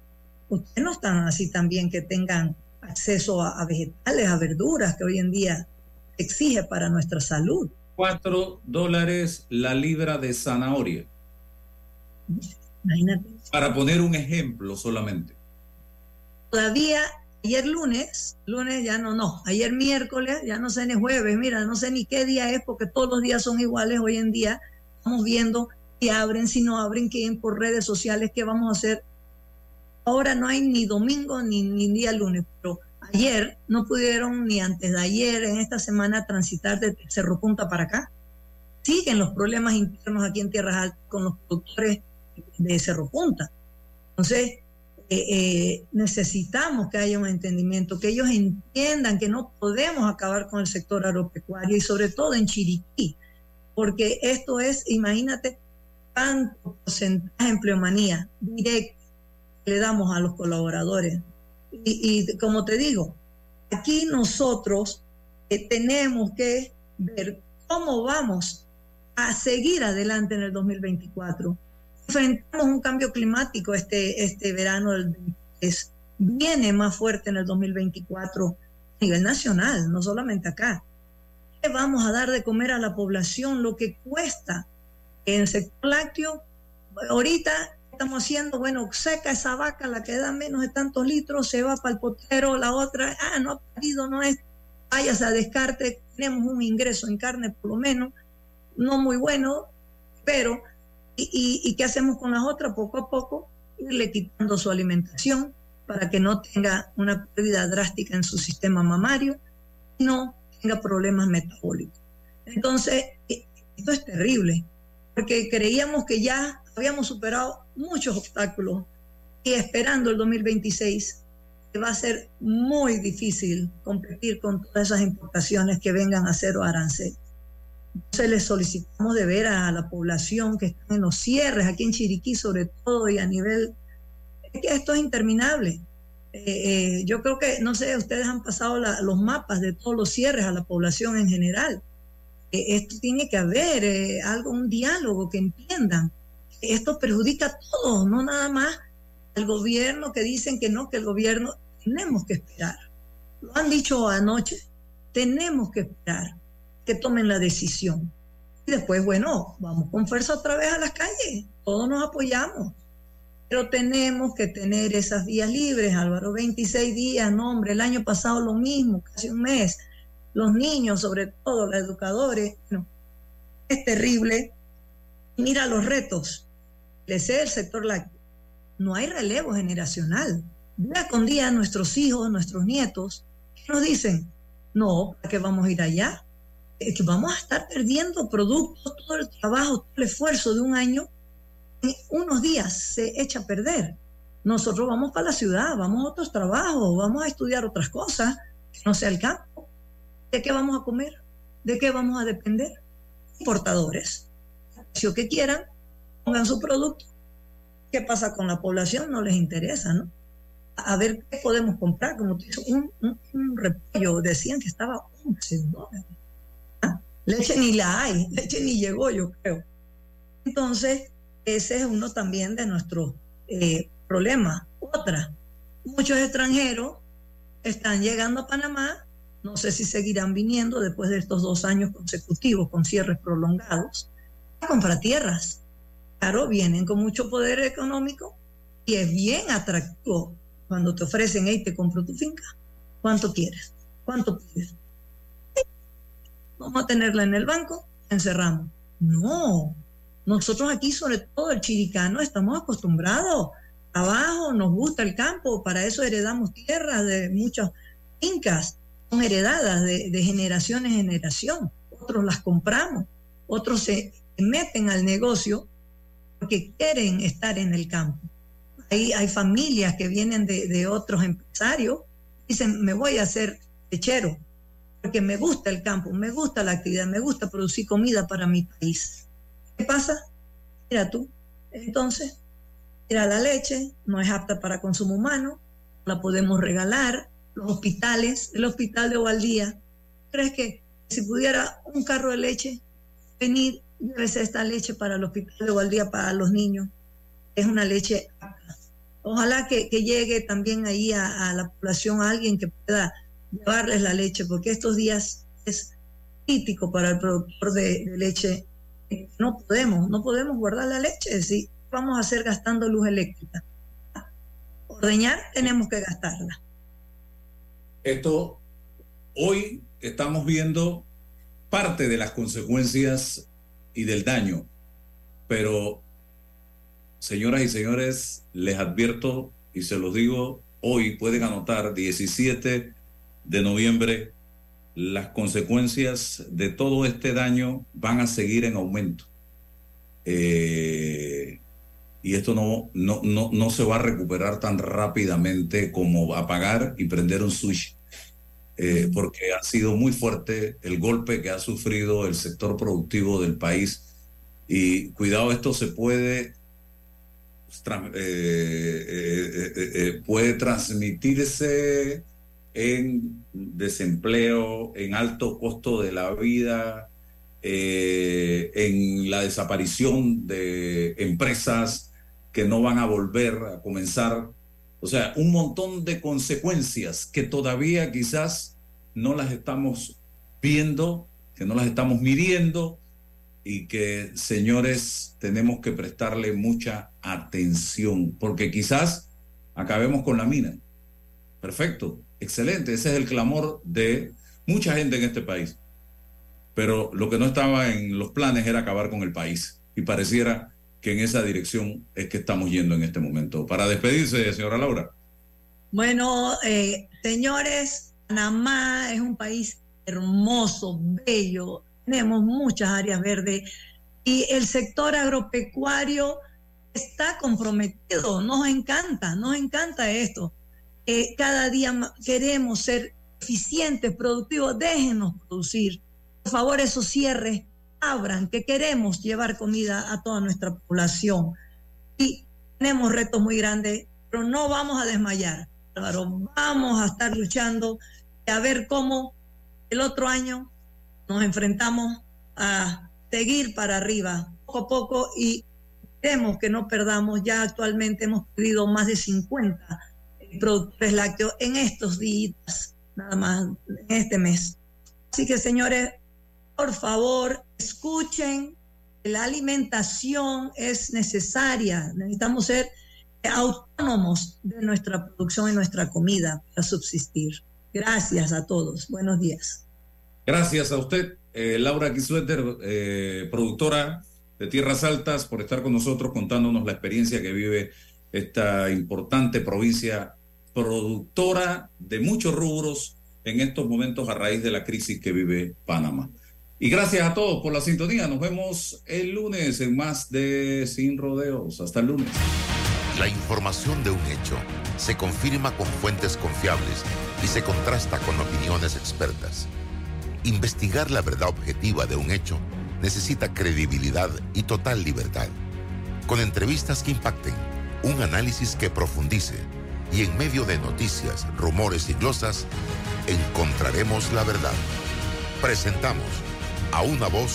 ustedes no están así también que tengan acceso a, a vegetales, a verduras que hoy en día exige para nuestra salud. Cuatro dólares la libra de zanahoria. Imagínate. Para poner un ejemplo solamente. Todavía ayer lunes, lunes ya no, no, ayer miércoles, ya no sé ni jueves, mira, no sé ni qué día es porque todos los días son iguales hoy en día. Estamos viendo si abren, si no abren, qué por redes sociales, qué vamos a hacer. Ahora no hay ni domingo ni, ni día lunes, pero ayer no pudieron ni antes de ayer, en esta semana, transitar de Cerro Punta para acá. Siguen los problemas internos aquí en Tierras Altas con los productores de Cerro Punta. Entonces, eh, eh, necesitamos que haya un entendimiento, que ellos entiendan que no podemos acabar con el sector agropecuario y sobre todo en Chiriquí, porque esto es, imagínate, tanto porcentaje de empleomanía directa le damos a los colaboradores. Y, como te digo, aquí nosotros eh, tenemos que ver cómo vamos a seguir adelante en el 2024 enfrentamos un cambio climático este, este verano del viene más fuerte en el 2024 a nivel nacional, no solamente acá. ¿Qué vamos a dar de comer a la población? Lo que cuesta en el sector lácteo. Ahorita estamos haciendo, bueno, seca esa vaca, la que da menos de tantos litros, se va para el potero, la otra, ah, no ha perdido, no es, vayas a descarte, tenemos un ingreso en carne por lo menos, no muy bueno, pero ¿Y, qué hacemos con las otras? Poco a poco irle quitando su alimentación para que no tenga una pérdida drástica en su sistema mamario y no tenga problemas metabólicos. Entonces, e, esto es terrible, porque creíamos que ya habíamos superado muchos obstáculos y esperando el 2026 va a ser muy difícil competir con todas esas importaciones que vengan a cero arancel. Entonces les solicitamos de ver a la población que está en los cierres, aquí en Chiriquí sobre todo, y a nivel... Es que esto es interminable. Eh, eh, yo creo que, no sé, ustedes han pasado los mapas de todos los cierres a la población en general. Eh, esto tiene que haber algo, un diálogo que entiendan. Esto perjudica a todos, no nada más al gobierno que dicen que no, que el gobierno tenemos que esperar. Lo han dicho anoche, tenemos que esperar que tomen la decisión. Y después, bueno, vamos con fuerza otra vez a las calles, todos nos apoyamos. Pero tenemos que tener esas vías libres, Álvaro, 26 días, no hombre, el año pasado lo mismo, casi un mes. Los niños, sobre todo los educadores, es terrible. Mira los retos. El sector lácteo. No hay relevo generacional. Día con día nuestros hijos, nuestros nietos, nos dicen, no, ¿para qué vamos a ir allá? Que vamos a estar perdiendo productos, todo el trabajo, todo el esfuerzo de un año en unos días se echa a perder. Nosotros vamos para la ciudad, vamos a otros trabajos, vamos a estudiar otras cosas, no sea el campo. ¿De qué vamos a comer? ¿De qué vamos a depender? Importadores. Si que quieran, pongan su producto. ¿Qué pasa con la población? No les interesa, ¿no? A ver qué podemos comprar. Como un, un, repollo, decían que estaba 11 dólares. Leche ni la hay, (laughs) leche ni llegó, yo creo. Entonces, ese es uno también de nuestros eh, problemas. Otra, muchos extranjeros están llegando a Panamá, no sé si seguirán viniendo después de estos dos años consecutivos con cierres prolongados, a comprar tierras. Claro, vienen con mucho poder económico y es bien atractivo cuando te ofrecen, hey, te compro tu finca. ¿Cuánto quieres? ¿Cuánto pides? Vamos a tenerla en el banco, encerramos. No, nosotros aquí, sobre todo el chiricano, estamos acostumbrados. Abajo nos gusta el campo, para eso heredamos tierras de muchas fincas, son heredadas de, generación en generación. Otros las compramos, otros se meten al negocio porque quieren estar en el campo. Hay, hay familias que vienen de, de otros empresarios, dicen, me voy a hacer lechero, porque me gusta el campo, me gusta la actividad, me gusta producir comida para mi país. ¿Qué pasa? Mira tú. Entonces, mira, la leche no es apta para consumo humano, la podemos regalar. Los hospitales, el hospital de Ovaldía, ¿crees que si pudiera un carro de leche venir, llévese esta leche para el hospital de Ovaldía para los niños? Es una leche apta. Ojalá que, llegue también ahí a, la población alguien que pueda llevarles la leche, porque estos días es crítico para el productor de leche no podemos, no podemos guardar la leche si vamos a hacer gastando luz eléctrica. Ordeñar tenemos que gastarla. Esto, hoy estamos viendo parte de las consecuencias y del daño, pero señoras y señores, les advierto y se los digo, hoy pueden anotar 17 de noviembre las consecuencias de todo este daño van a seguir en aumento. Eh, y esto no, no, no, no, se va a recuperar tan rápidamente como apagar y prender un switch, eh, porque ha sido muy fuerte el golpe que ha sufrido el sector productivo del país. Y cuidado, esto se puede, eh, puede transmitirse en desempleo, en alto costo de la vida, eh, en la desaparición de empresas que no van a volver a comenzar. O sea, un montón de consecuencias que todavía quizás no las estamos viendo, que no las estamos midiendo y que, señores, tenemos que prestarle mucha atención, porque quizás acabemos con la mina. Perfecto, excelente, ese es el clamor de mucha gente en este país. Pero lo que no estaba en los planes era acabar con el país. Y pareciera que en esa dirección es que estamos yendo en este momento. Para despedirse, señora Laura. Bueno, eh, señores, Panamá es un país hermoso, bello, tenemos muchas áreas verdes y el sector agropecuario está comprometido, nos encanta, nos encanta esto cada día queremos ser eficientes, productivos, déjenos producir. Por favor, esos cierres abran, que queremos llevar comida a toda nuestra población. Y tenemos retos muy grandes, pero no vamos a desmayar. vamos a estar luchando a ver cómo el otro año nos enfrentamos a seguir para arriba, poco a poco, y queremos que no perdamos. Ya actualmente hemos perdido más de 50 productores lácteos en estos días, nada más, en este mes. Así que, señores, por favor, escuchen, la alimentación es necesaria, necesitamos ser autónomos de nuestra producción y nuestra comida para subsistir. Gracias a todos. Buenos días. Gracias a usted, eh, Laura Kisueter, eh, productora de Tierras Altas, por estar con nosotros contándonos la experiencia que vive esta importante provincia productora de muchos rubros en estos momentos a raíz de la crisis que vive Panamá. Y gracias a todos por la sintonía. Nos vemos el lunes en más de Sin Rodeos. Hasta el lunes. La información de un hecho se confirma con fuentes confiables y se contrasta con opiniones expertas. Investigar la verdad objetiva de un hecho necesita credibilidad y total libertad. Con entrevistas que impacten, un análisis que profundice y en medio de noticias, rumores y glosas, encontraremos la verdad. Presentamos a una voz